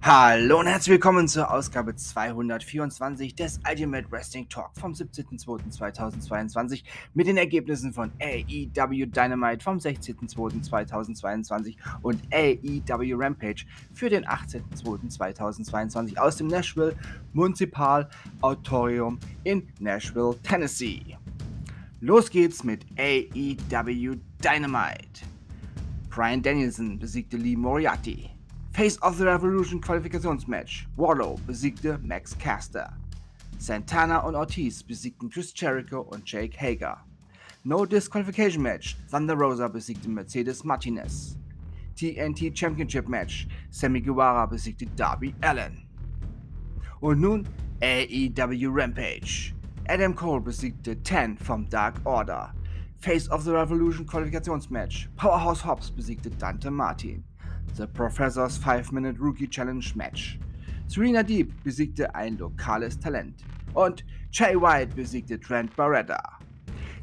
Hallo und herzlich willkommen zur Ausgabe 224 des Ultimate Wrestling Talk vom 17.02.2022 mit den Ergebnissen von AEW Dynamite vom 16.02.2022 und AEW Rampage für den 18.02.2022 aus dem Nashville Municipal Auditorium in Nashville, Tennessee. Los geht's mit AEW Dynamite. Brian Danielson besiegte Lee Moriarty. Face of the Revolution Qualifikationsmatch. Warlow besiegte Max Caster. Santana und Ortiz besiegten Chris Jericho und Jake Hager. No Disqualification Match. Thunder Rosa besiegte Mercedes Martinez. TNT Championship Match. Sammy Guevara besiegte Darby Allen. Und nun AEW Rampage. Adam Cole besiegte 10 vom Dark Order. Face of the Revolution Qualifikationsmatch. Powerhouse Hobbs besiegte Dante Martin. The Professor's 5-Minute Rookie Challenge Match. Serena Deep besiegte ein lokales Talent und Jay White besiegte Trent Barretta.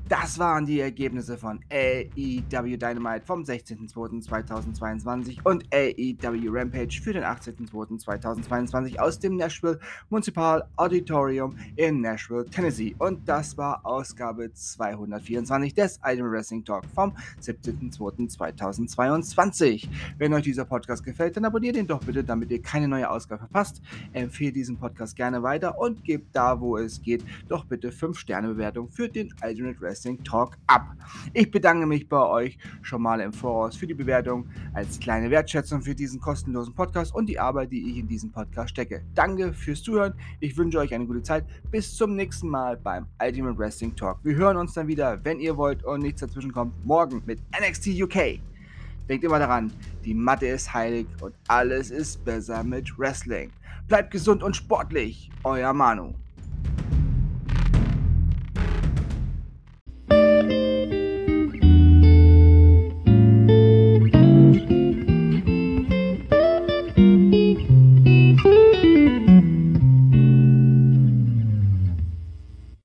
Das waren die Ergebnisse von AEW Dynamite vom 16.02.2022 und AEW Rampage für den 18.02.2022 aus dem Nashville Municipal Auditorium in Nashville, Tennessee. Und das war Ausgabe 224 des Item Wrestling Talk vom 17.02.2022. Wenn euch dieser Podcast gefällt, dann abonniert ihn doch bitte, damit ihr keine neue Ausgabe verpasst. Empfehlt diesen Podcast gerne weiter und gebt da, wo es geht, doch bitte 5 Sterne Bewertung für den Ultimate Wrestling Wrestling Talk ab. Ich bedanke mich bei euch schon mal im Voraus für die Bewertung als kleine Wertschätzung für diesen kostenlosen Podcast und die Arbeit, die ich in diesen Podcast stecke. Danke fürs Zuhören. Ich wünsche euch eine gute Zeit. Bis zum nächsten Mal beim Ultimate Wrestling Talk. Wir hören uns dann wieder, wenn ihr wollt und nichts dazwischen kommt, morgen mit NXT UK. Denkt immer daran, die Matte ist heilig und alles ist besser mit Wrestling. Bleibt gesund und sportlich. Euer Manu.